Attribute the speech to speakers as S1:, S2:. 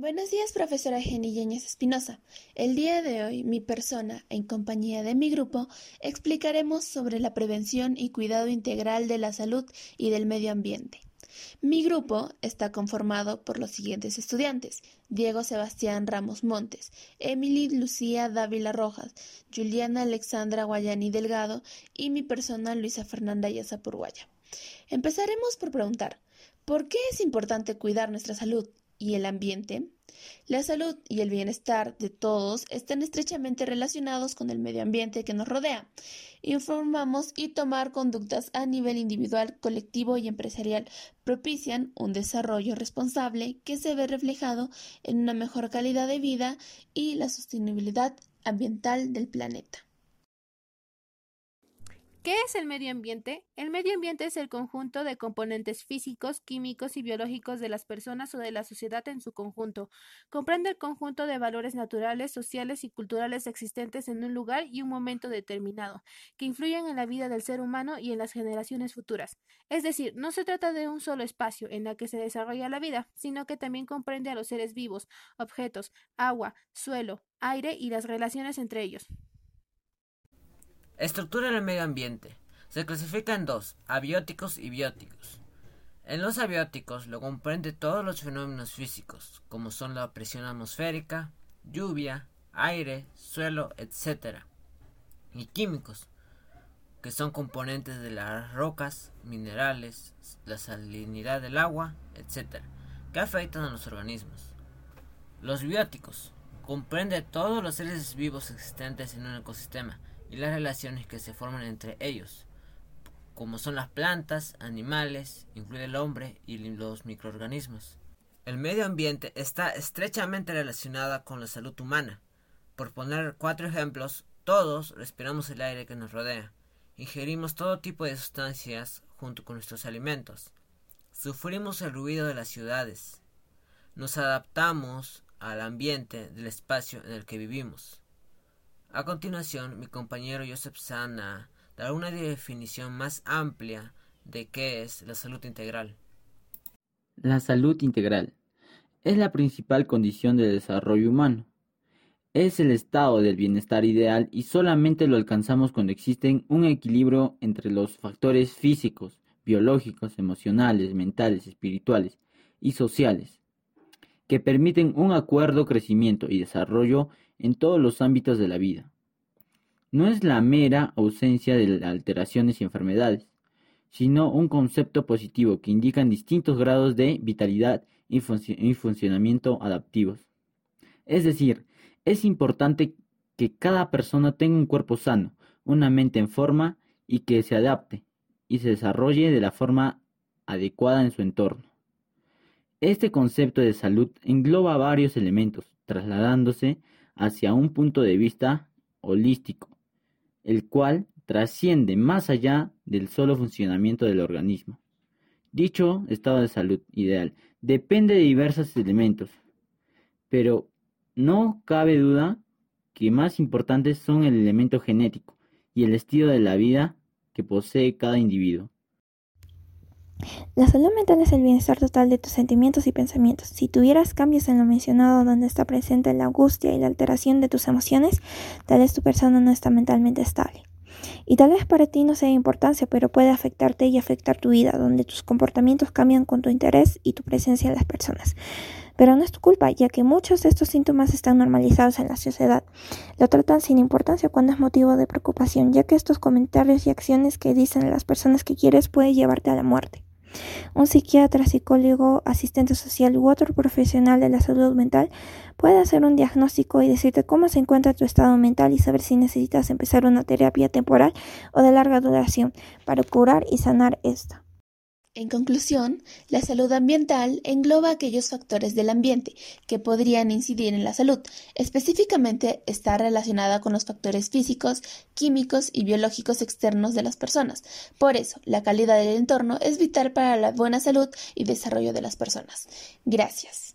S1: Buenos días, profesora Jenny Yáñez Espinosa. El día de hoy, mi persona, en compañía de mi grupo, explicaremos sobre la prevención y cuidado integral de la salud y del medio ambiente. Mi grupo está conformado por los siguientes estudiantes: Diego Sebastián Ramos Montes, Emily Lucía Dávila Rojas, Juliana Alexandra Guayani Delgado y mi persona Luisa Fernanda Yaza Empezaremos por preguntar: ¿por qué es importante cuidar nuestra salud? Y el ambiente, la salud y el bienestar de todos están estrechamente relacionados con el medio ambiente que nos rodea. Informamos y tomar conductas a nivel individual, colectivo y empresarial propician un desarrollo responsable que se ve reflejado en una mejor calidad de vida y la sostenibilidad ambiental del planeta.
S2: ¿Qué es el medio ambiente? El medio ambiente es el conjunto de componentes físicos, químicos y biológicos de las personas o de la sociedad en su conjunto. Comprende el conjunto de valores naturales, sociales y culturales existentes en un lugar y un momento determinado, que influyen en la vida del ser humano y en las generaciones futuras. Es decir, no se trata de un solo espacio en el que se desarrolla la vida, sino que también comprende a los seres vivos, objetos, agua, suelo, aire y las relaciones entre ellos.
S3: Estructura del medio ambiente. Se clasifica en dos, abióticos y bióticos. En los abióticos lo comprende todos los fenómenos físicos, como son la presión atmosférica, lluvia, aire, suelo, etc. Y químicos, que son componentes de las rocas, minerales, la salinidad del agua, etc., que afectan a los organismos. Los bióticos comprende todos los seres vivos existentes en un ecosistema, y las relaciones que se forman entre ellos, como son las plantas, animales, incluye el hombre y los microorganismos. El medio ambiente está estrechamente relacionado con la salud humana. Por poner cuatro ejemplos, todos respiramos el aire que nos rodea, ingerimos todo tipo de sustancias junto con nuestros alimentos, sufrimos el ruido de las ciudades, nos adaptamos al ambiente del espacio en el que vivimos. A continuación, mi compañero Joseph Sana dará una definición más amplia de qué es la salud integral.
S4: La salud integral es la principal condición del desarrollo humano. Es el estado del bienestar ideal y solamente lo alcanzamos cuando existe un equilibrio entre los factores físicos, biológicos, emocionales, mentales, espirituales y sociales, que permiten un acuerdo crecimiento y desarrollo en todos los ámbitos de la vida. No es la mera ausencia de alteraciones y enfermedades, sino un concepto positivo que indica distintos grados de vitalidad y, funcionamiento adaptivos. Es decir, es importante que cada persona tenga un cuerpo sano, una mente en forma y que se adapte y se desarrolle de la forma adecuada en su entorno. Este concepto de salud engloba varios elementos, trasladándose hacia un punto de vista holístico, el cual trasciende más allá del solo funcionamiento del organismo. Dicho estado de salud ideal depende de diversos elementos, pero no cabe duda que más importantes son el elemento genético y el estilo de la vida que posee cada individuo.
S5: La salud mental es el bienestar total de tus sentimientos y pensamientos. Si tuvieras cambios en lo mencionado donde está presente la angustia y la alteración de tus emociones, tal vez tu persona no está mentalmente estable. Y tal vez para ti no sea de importancia, pero puede afectarte y afectar tu vida, donde tus comportamientos cambian con tu interés y tu presencia en las personas. Pero no es tu culpa, ya que muchos de estos síntomas están normalizados en la sociedad. Lo tratan sin importancia cuando es motivo de preocupación, ya que estos comentarios y acciones que dicen las personas que quieres pueden llevarte a la muerte. Un psiquiatra, psicólogo, asistente social u otro profesional de la salud mental puede hacer un diagnóstico y decirte cómo se encuentra tu estado mental y saber si necesitas empezar una terapia temporal o de larga duración para curar y sanar esta.
S1: En conclusión, la salud ambiental engloba aquellos factores del ambiente que podrían incidir en la salud. Específicamente está relacionada con los factores físicos, químicos y biológicos externos de las personas. Por eso, la calidad del entorno es vital para la buena salud y desarrollo de las personas. Gracias.